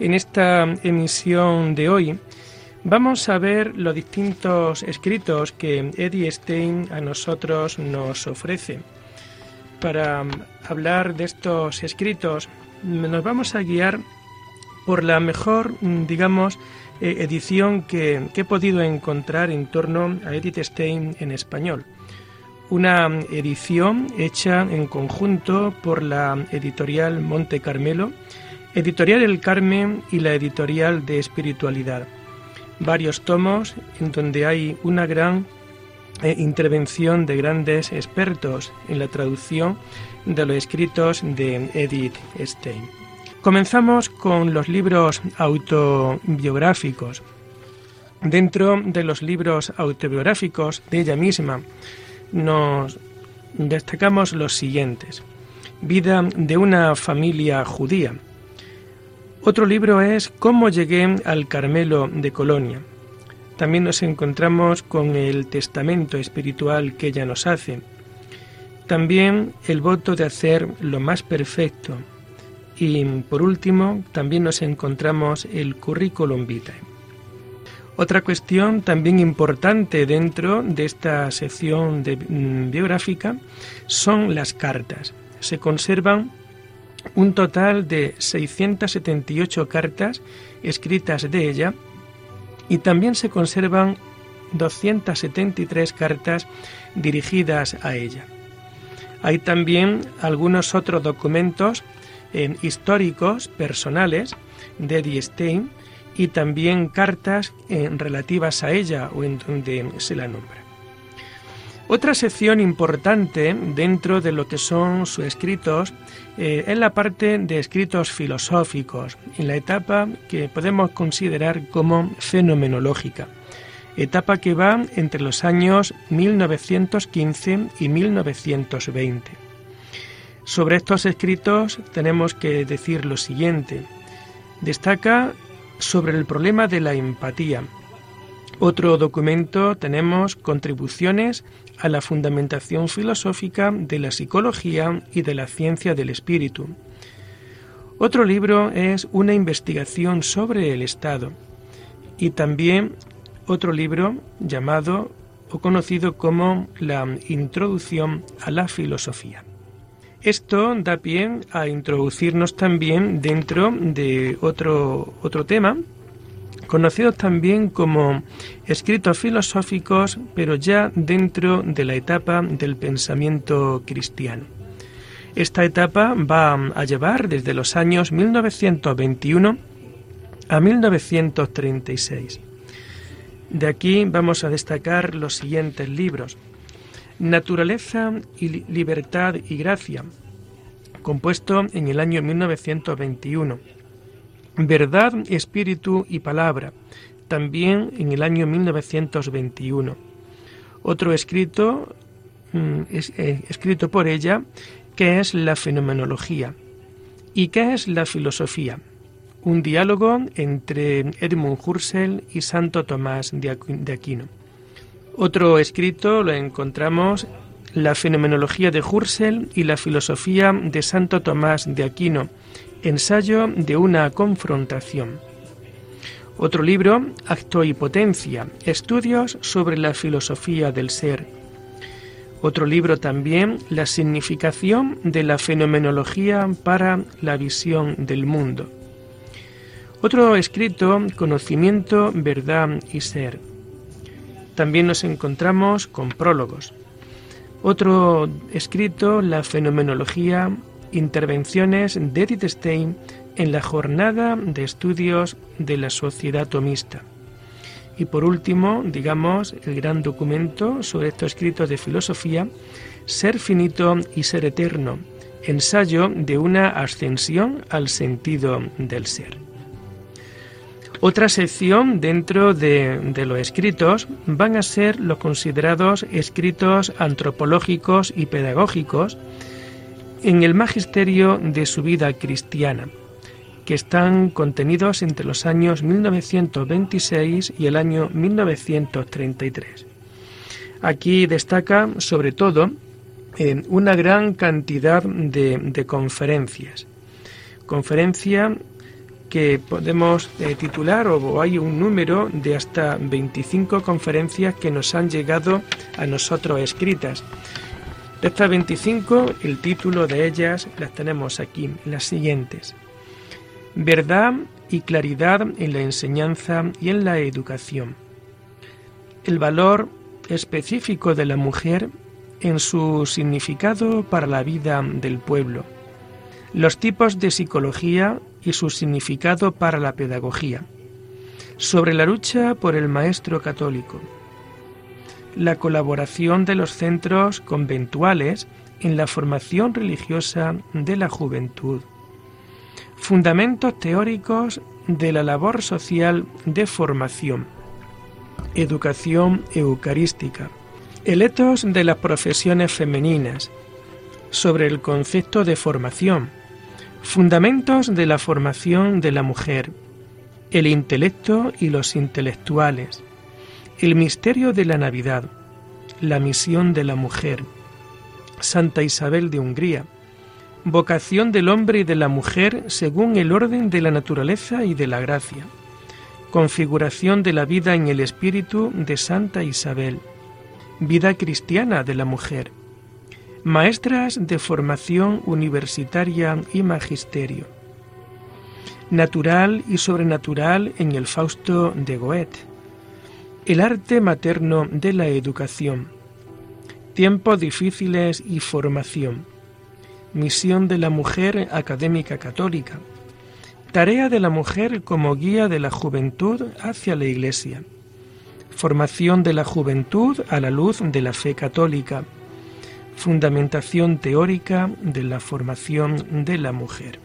En esta emisión de hoy vamos a ver los distintos escritos que Eddie Stein a nosotros nos ofrece. Para hablar de estos escritos nos vamos a guiar por la mejor, digamos, eh, edición que, que he podido encontrar en torno a Edith Stein en español una edición hecha en conjunto por la editorial Monte Carmelo, Editorial El Carmen y la editorial de Espiritualidad. Varios tomos en donde hay una gran eh, intervención de grandes expertos en la traducción de los escritos de Edith Stein. Comenzamos con los libros autobiográficos. Dentro de los libros autobiográficos de ella misma, nos destacamos los siguientes. Vida de una familia judía. Otro libro es Cómo llegué al Carmelo de Colonia. También nos encontramos con el testamento espiritual que ella nos hace. También el voto de hacer lo más perfecto. Y por último, también nos encontramos el currículum vitae. Otra cuestión también importante dentro de esta sección mm, biográfica son las cartas. Se conservan un total de 678 cartas escritas de ella y también se conservan 273 cartas dirigidas a ella. Hay también algunos otros documentos eh, históricos personales de Die Stein y también cartas eh, relativas a ella o en donde se la nombra. Otra sección importante dentro de lo que son sus escritos eh, es la parte de escritos filosóficos, en la etapa que podemos considerar como fenomenológica, etapa que va entre los años 1915 y 1920. Sobre estos escritos tenemos que decir lo siguiente. Destaca sobre el problema de la empatía. Otro documento tenemos contribuciones a la fundamentación filosófica de la psicología y de la ciencia del espíritu. Otro libro es una investigación sobre el Estado y también otro libro llamado o conocido como la Introducción a la Filosofía. Esto da pie a introducirnos también dentro de otro, otro tema, conocidos también como escritos filosóficos, pero ya dentro de la etapa del pensamiento cristiano. Esta etapa va a llevar desde los años 1921 a 1936. De aquí vamos a destacar los siguientes libros. Naturaleza y Libertad y Gracia, compuesto en el año 1921. Verdad, Espíritu y Palabra, también en el año 1921. Otro escrito, mm, eh, escrito por ella, que es la fenomenología. ¿Y qué es la filosofía? Un diálogo entre Edmund Husserl y Santo Tomás de Aquino. Otro escrito lo encontramos La fenomenología de Husserl y la filosofía de Santo Tomás de Aquino, ensayo de una confrontación. Otro libro, Acto y Potencia, estudios sobre la filosofía del ser. Otro libro también, La significación de la fenomenología para la visión del mundo. Otro escrito, Conocimiento, Verdad y Ser también nos encontramos con prólogos. Otro escrito, La fenomenología, intervenciones de Edith Stein en la jornada de estudios de la sociedad tomista. Y por último, digamos, el gran documento sobre estos escritos de filosofía, Ser finito y ser eterno, ensayo de una ascensión al sentido del ser. Otra sección dentro de, de, los escritos van a ser los considerados escritos antropológicos y pedagógicos en el magisterio de su vida cristiana, que están contenidos entre los años 1926 y el año 1933. Aquí destaca sobre todo una gran cantidad de, conferencias. Conferencia que podemos eh, titular o hay un número de hasta 25 conferencias que nos han llegado a nosotros escritas. De estas 25, el título de ellas las tenemos aquí, las siguientes. Verdad y claridad en la enseñanza y en la educación. El valor específico de la mujer en su significado para la vida del pueblo, los tipos de psicología y su significado para la pedagogía, sobre la lucha por el maestro católico, la colaboración de los centros conventuales en la formación religiosa de la juventud, fundamentos teóricos de la labor social de formación, educación eucarística, el etos de las profesiones femeninas, sobre el concepto de formación, fundamentos de la formación de la mujer, el intelecto y los intelectuales, el misterio de la Navidad, la misión de la mujer, Santa Isabel de Hungría, vocación del hombre y de la mujer según el orden de la naturaleza y de la gracia, configuración de la vida en el espíritu de Santa Isabel, vida cristiana de la mujer, maestras de formación universitaria y magisterio, natural y sobrenatural en el Fausto de Goethe, el arte materno de la educación, tiempos difíciles y formación, misión de la mujer académica católica, tarea de la mujer como guía de la juventud hacia la Iglesia, formación de la juventud a la luz de la fe católica, fundamentación teórica de la formación de la mujer.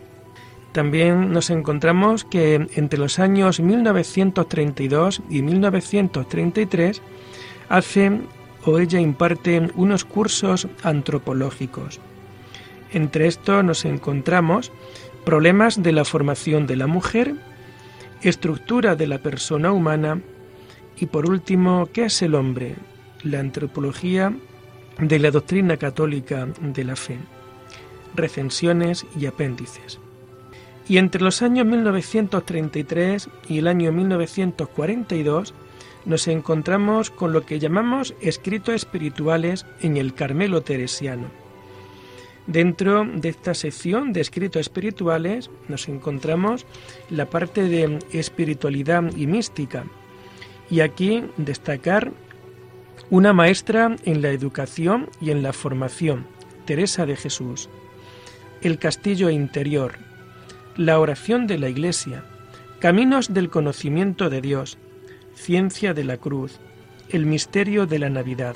También nos encontramos que entre los años 1932 y 1933 hace o ella imparte unos cursos antropológicos. Entre estos nos encontramos problemas de la formación de la mujer, estructura de la persona humana, y por último, ¿qué es el hombre? La antropología de la doctrina católica de la fe, recensiones y apéndices. Y entre los años 1933 y el año 1942 nos encontramos con lo que llamamos escritos espirituales en el Carmelo Teresiano. Dentro de esta sección de escritos espirituales nos encontramos la parte de espiritualidad y mística, y aquí destacar una maestra en la educación y en la formación, Teresa de Jesús, el castillo interior, la oración de la Iglesia, caminos del conocimiento de Dios, ciencia de la cruz, el misterio de la Navidad.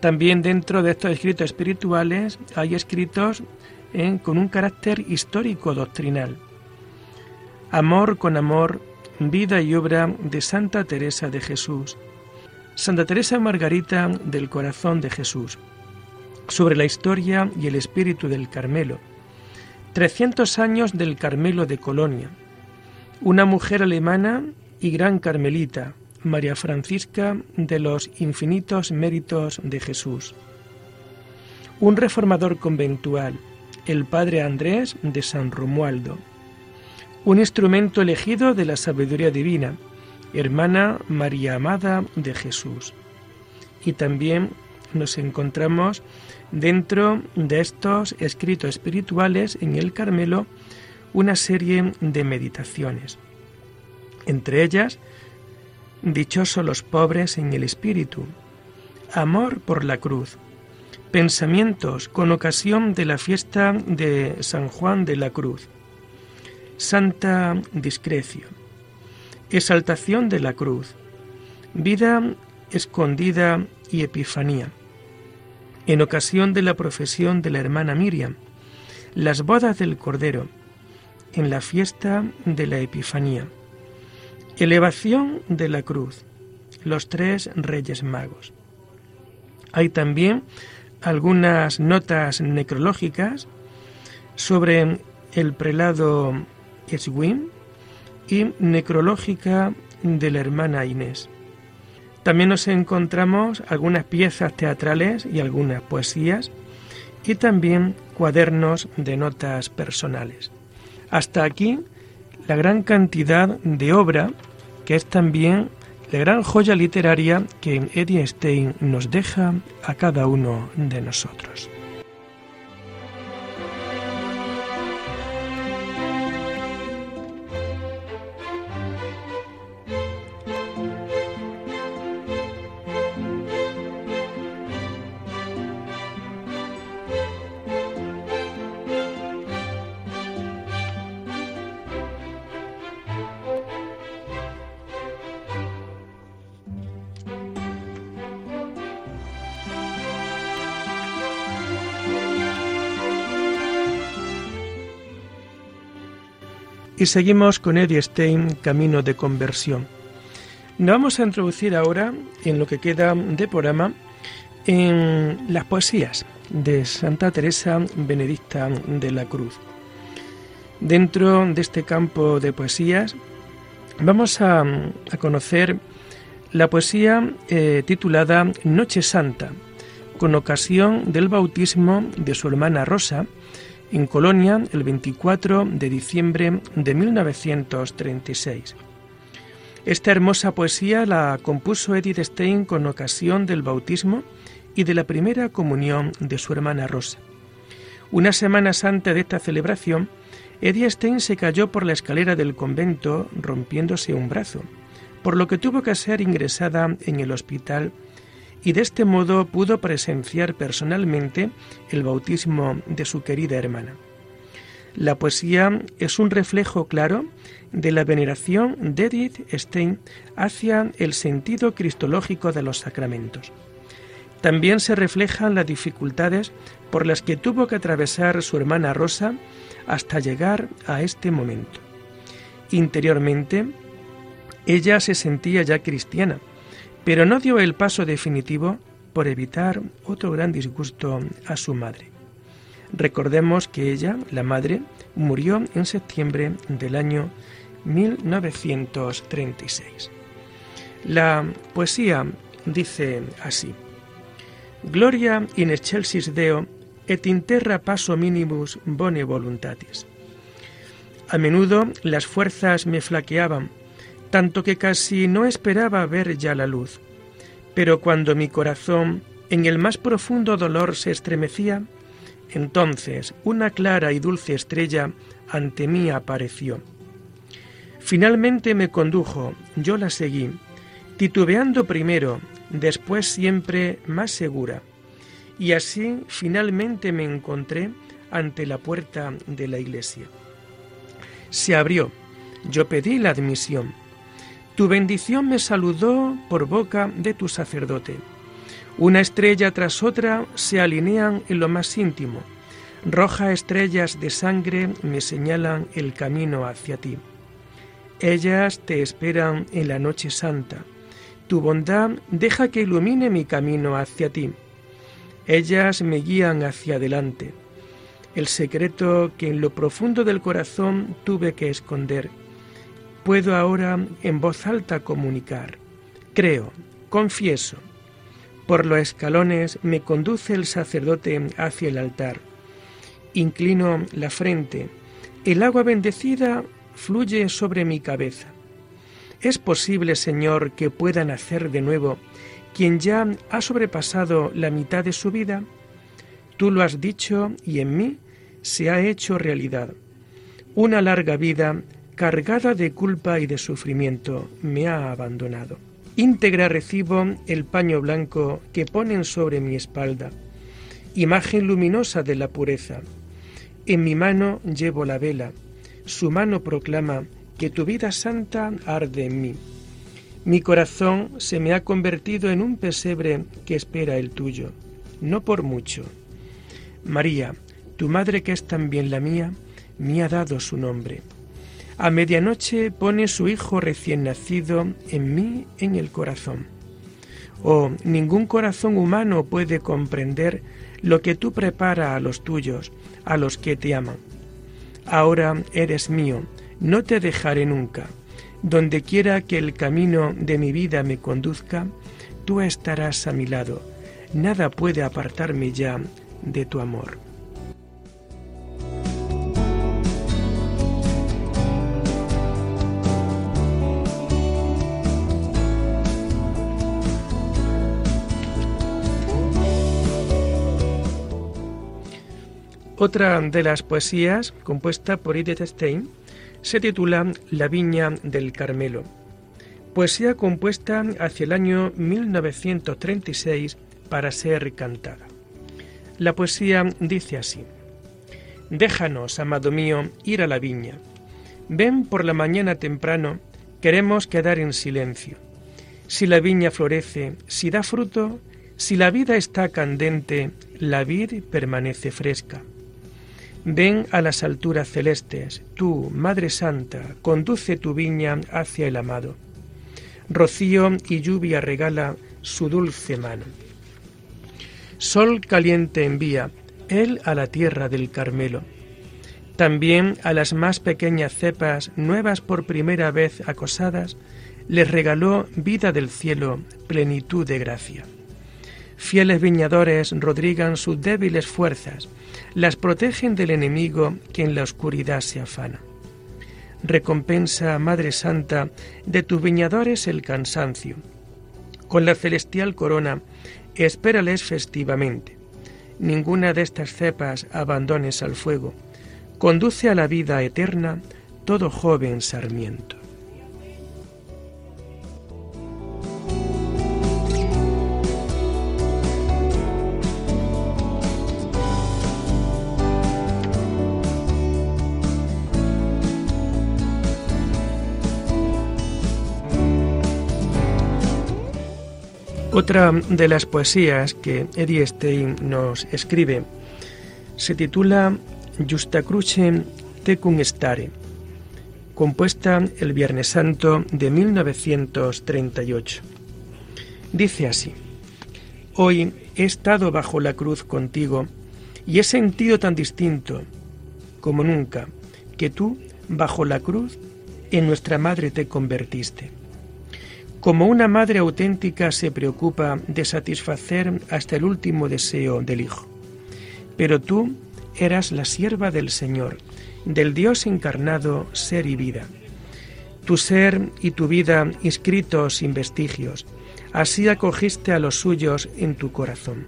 También dentro de estos escritos espirituales hay escritos con un carácter histórico doctrinal. Amor con amor, Vida y obra de Santa Teresa de Jesús. Santa Teresa Margarita del Corazón de Jesús. Sobre la historia y el espíritu del Carmelo. 300 años del Carmelo de Colonia. Una mujer alemana y gran carmelita, María Francisca de los infinitos méritos de Jesús. Un reformador conventual, el padre Andrés de San Romualdo un instrumento elegido de la sabiduría divina, hermana María Amada de Jesús. Y también nos encontramos dentro de estos escritos espirituales en el Carmelo una serie de meditaciones. Entre ellas, Dichosos los pobres en el espíritu, Amor por la cruz, Pensamientos con ocasión de la fiesta de San Juan de la Cruz, Santa Discreción, Exaltación de la Cruz, Vida escondida y Epifanía. En ocasión de la profesión de la hermana Miriam, las bodas del Cordero, en la fiesta de la Epifanía, Elevación de la cruz. Los tres reyes magos. Hay también algunas notas necrológicas sobre el prelado Eswin y necrológica de la hermana Inés. También nos encontramos algunas piezas teatrales y algunas poesías y también cuadernos de notas personales. Hasta aquí la gran cantidad de obra que es también la gran joya literaria que Eddie Stein nos deja a cada uno de nosotros. Y seguimos con Eddie Stein, Camino de Conversión. Nos vamos a introducir ahora en lo que queda de programa en las poesías de Santa Teresa Benedicta de la Cruz. Dentro de este campo de poesías vamos a, conocer la poesía eh, titulada Noche Santa, con ocasión del bautismo de su hermana Rosa, en Colonia el 24 de diciembre de 1936. Esta hermosa poesía la compuso Edith Stein con ocasión del bautismo y de la primera comunión de su hermana Rosa. Una semana antes de esta celebración, Edith Stein se cayó por la escalera del convento rompiéndose un brazo, por lo que tuvo que ser ingresada en el hospital y de este modo pudo presenciar personalmente el bautismo de su querida hermana. La poesía es un reflejo claro de la veneración de Edith Stein hacia el sentido cristológico de los sacramentos. También se reflejan las dificultades por las que tuvo que atravesar su hermana Rosa hasta llegar a este momento. Interiormente, ella se sentía ya cristiana, pero no dio el paso definitivo por evitar otro gran disgusto a su madre. Recordemos que ella, la madre, murió en septiembre del año 1936. La poesía dice así: Gloria in excelsis Deo et in terra paso minimus bone voluntatis. A menudo las fuerzas me flaqueaban tanto que casi no esperaba ver ya la luz. Pero cuando mi corazón en el más profundo dolor se estremecía, entonces una clara y dulce estrella ante mí apareció. Finalmente me condujo, yo la seguí, titubeando primero, después siempre más segura, y así finalmente me encontré ante la puerta de la iglesia. Se abrió, yo pedí la admisión. Tu bendición me saludó por boca de tu sacerdote. Una estrella tras otra se alinean en lo más íntimo. Rojas estrellas de sangre me señalan el camino hacia ti. Ellas te esperan en la noche santa. Tu bondad deja que ilumine mi camino hacia ti. Ellas me guían hacia adelante. El secreto que en lo profundo del corazón tuve que esconder puedo ahora en voz alta comunicar. Creo, confieso. Por los escalones me conduce el sacerdote hacia el altar. Inclino la frente. El agua bendecida fluye sobre mi cabeza. ¿Es posible, Señor, que pueda nacer de nuevo quien ya ha sobrepasado la mitad de su vida? Tú lo has dicho y en mí se ha hecho realidad. Una larga vida cargada de culpa y de sufrimiento, me ha abandonado. Íntegra recibo el paño blanco que ponen sobre mi espalda, imagen luminosa de la pureza. En mi mano llevo la vela, su mano proclama que tu vida santa arde en mí. Mi corazón se me ha convertido en un pesebre que espera el tuyo, no por mucho. María, tu madre que es también la mía, me ha dado su nombre A medianoche pone su hijo recién nacido en mí en el corazón. Oh, ningún corazón humano puede comprender lo que tú preparas a los tuyos, a los que te aman. Ahora eres mío, no te dejaré nunca. Donde quiera que el camino de mi vida me conduzca, tú estarás a mi lado. Nada puede apartarme ya de tu amor. Otra de las poesías, compuesta por Edith Stein, se titula La Viña del Carmelo. Poesía compuesta hacia el año 1936 para ser cantada. La poesía dice así: Déjanos, amado mío, ir a la viña. Ven por la mañana temprano, queremos quedar en silencio. Si la viña florece, si da fruto, si la vida está candente, la vid permanece fresca. Ven a las alturas celestes, tú, Madre Santa, conduce tu viña hacia el amado. Rocío y lluvia regala su dulce mano. Sol caliente envía, él a la tierra del Carmelo. También a las más pequeñas cepas, nuevas por primera vez acosadas, les regaló vida del cielo, plenitud de gracia. Fieles viñadores rodrigan sus débiles fuerzas, las protegen del enemigo que en la oscuridad se afana. Recompensa, Madre Santa, de tus viñadores el cansancio. Con la celestial corona, espérales festivamente. Ninguna de estas cepas abandones al fuego. Conduce a la vida eterna todo joven sarmiento. Otra de las poesías que Eddie Stein nos escribe se titula Justa Cruce Tecum Stare, compuesta el Viernes Santo de 1938. Dice así, Hoy he estado bajo la cruz contigo y he sentido tan distinto como nunca que tú, bajo la cruz, en nuestra madre te convertiste como una madre auténtica se preocupa de satisfacer hasta el último deseo del Hijo. Pero tú eras la sierva del Señor, del Dios encarnado, ser y vida. Tu ser y tu vida inscritos sin vestigios, así acogiste a los suyos en tu corazón.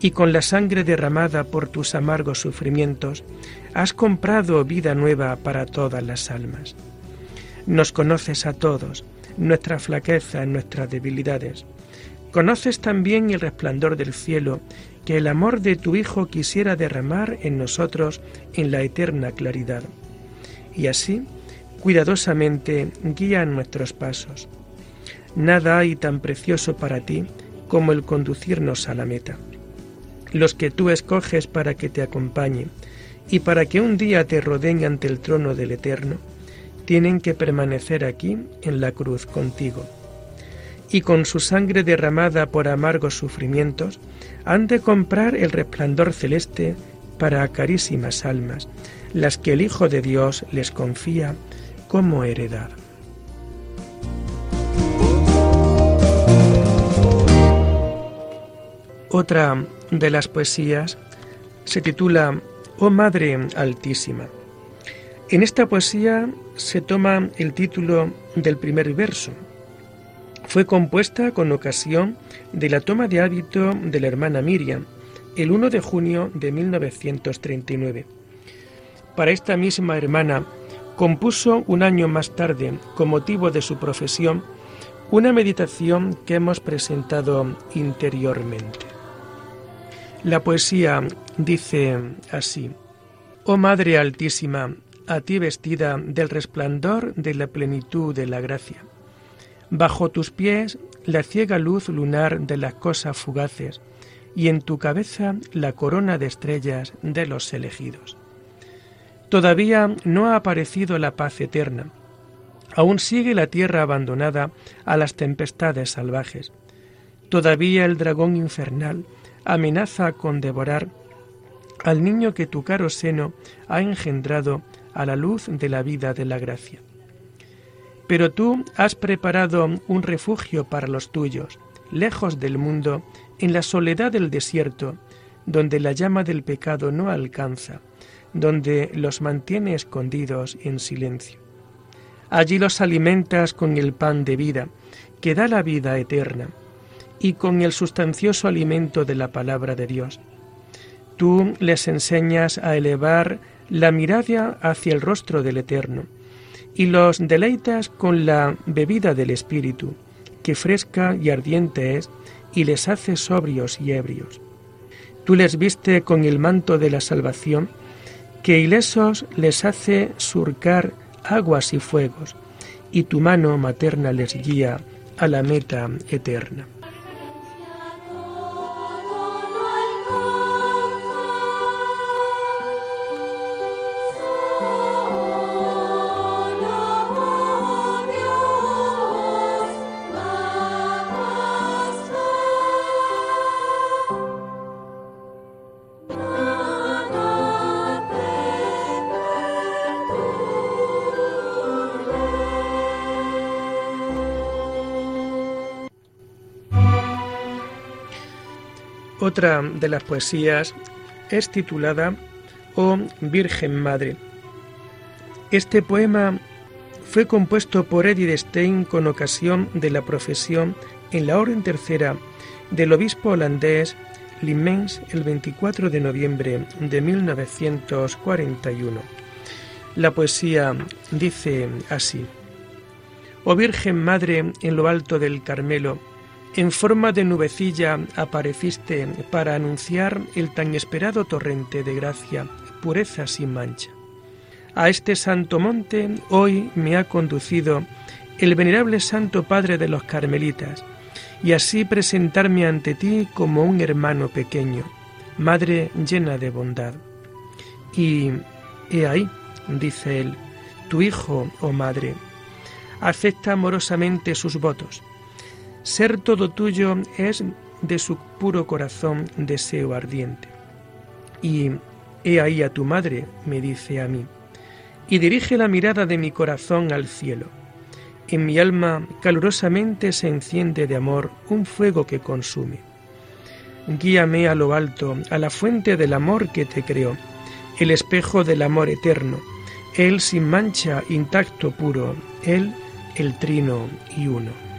Y con la sangre derramada por tus amargos sufrimientos, has comprado vida nueva para todas las almas. Nos conoces a todos, nuestra flaqueza, nuestras debilidades. Conoces también el resplandor del cielo que el amor de tu Hijo quisiera derramar en nosotros en la eterna claridad. Y así, cuidadosamente, guía nuestros pasos. Nada hay tan precioso para ti como el conducirnos a la meta. Los que tú escoges para que te acompañen y para que un día te rodeen ante el trono del Eterno, tienen que permanecer aquí en la cruz contigo. Y con su sangre derramada por amargos sufrimientos, han de comprar el resplandor celeste para carísimas almas, las que el Hijo de Dios les confía como heredad. Otra de las poesías se titula Oh Madre Altísima. En esta poesía se toma el título del primer verso. Fue compuesta con ocasión de la toma de hábito de la hermana Miriam, el 1 de junio de 1939. Para esta misma hermana compuso un año más tarde, con motivo de su profesión, una meditación que hemos presentado interiormente. La poesía dice así, Oh Madre Altísima, a ti vestida del resplandor de la plenitud de la gracia. Bajo tus pies la ciega luz lunar de las cosas fugaces y en tu cabeza la corona de estrellas de los elegidos. Todavía no ha aparecido la paz eterna. Aún sigue la tierra abandonada a las tempestades salvajes. Todavía el dragón infernal amenaza con devorar al niño que tu caro seno ha engendrado a la luz de la vida de la gracia. Pero tú has preparado un refugio para los tuyos, lejos del mundo, en la soledad del desierto, donde la llama del pecado no alcanza, donde los mantiene escondidos en silencio. Allí los alimentas con el pan de vida, que da la vida eterna, y con el sustancioso alimento de la palabra de Dios. Tú les enseñas a elevar la mirada hacia el rostro del Eterno, y los deleitas con la bebida del Espíritu, que fresca y ardiente es, y les hace sobrios y ebrios. Tú les viste con el manto de la salvación, que ilesos les hace surcar aguas y fuegos, y tu mano materna les guía a la meta eterna. Otra de las poesías es titulada Oh Virgen Madre. Este poema fue compuesto por Edith Stein con ocasión de la profesión en la Orden Tercera del obispo holandés Limens el 24 de noviembre de 1941. La poesía dice así: Oh Virgen Madre en lo alto del Carmelo, en forma de nubecilla apareciste para anunciar el tan esperado torrente de gracia, pureza sin mancha. A este santo monte hoy me ha conducido el venerable Santo Padre de los Carmelitas, y así presentarme ante ti como un hermano pequeño, madre llena de bondad. Y he ahí, dice él, tu hijo, oh madre, acepta amorosamente sus votos ser todo tuyo es de su puro corazón deseo ardiente. Y he ahí a tu madre, me dice a mí, y dirige la mirada de mi corazón al cielo. En mi alma calurosamente se enciende de amor un fuego que consume. Guíame a lo alto, a la fuente del amor que te creó, el espejo del amor eterno, Él sin mancha, intacto, puro, Él el trino y uno.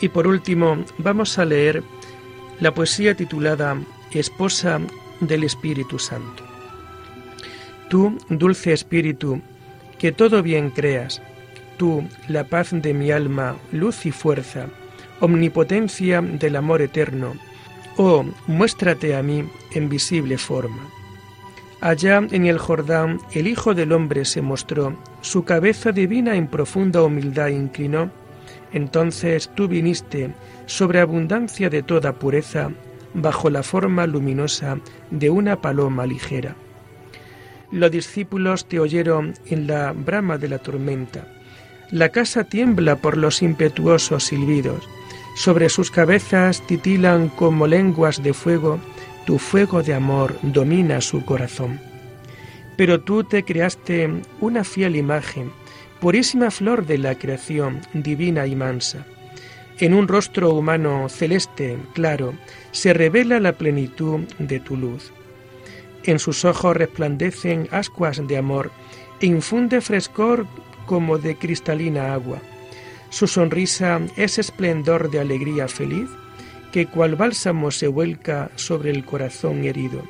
Y por último, vamos a leer la poesía titulada Esposa del Espíritu Santo. Tú, dulce Espíritu, que todo bien creas, tú, la paz de mi alma, luz y fuerza, omnipotencia del amor eterno, oh, muéstrate a mí en visible forma. Allá en el Jordán el Hijo del Hombre se mostró, su cabeza divina en profunda humildad inclinó, entonces tú viniste sobre abundancia de toda pureza, bajo la forma luminosa de una paloma ligera. Los discípulos te oyeron en la brama de la tormenta. La casa tiembla por los impetuosos silbidos. Sobre sus cabezas titilan como lenguas de fuego, tu fuego de amor domina su corazón. Pero tú te creaste una fiel imagen, purísima flor de la creación, divina y mansa. En un rostro humano celeste, claro, se revela la plenitud de tu luz. En sus ojos resplandecen ascuas de amor e infunde frescor como de cristalina agua. Su sonrisa es esplendor de alegría feliz que cual bálsamo se vuelca sobre el corazón herido.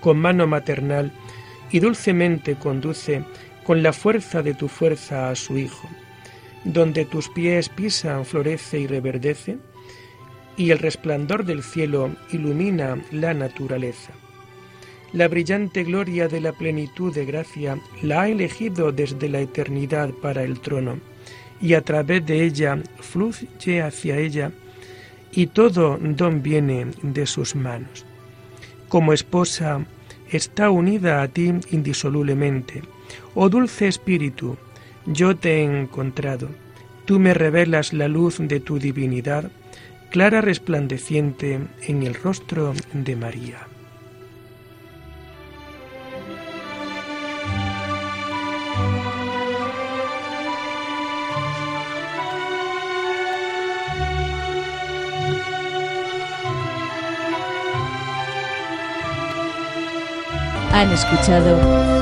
Con mano maternal y dulcemente conduce con la fuerza de tu fuerza a su Hijo. Donde tus pies pisan florece y reverdece, y el resplandor del cielo ilumina la naturaleza. la brillante gloria de la plenitud de gracia la ha elegido desde la eternidad para el trono, y a través de ella fluye hacia ella, y todo don viene de sus manos. Como esposa, está unida a ti indisolublemente. Oh dulce Espíritu, yo te he encontrado. Tú me revelas la luz de tu divinidad, clara resplandeciente en el rostro de María. Han escuchado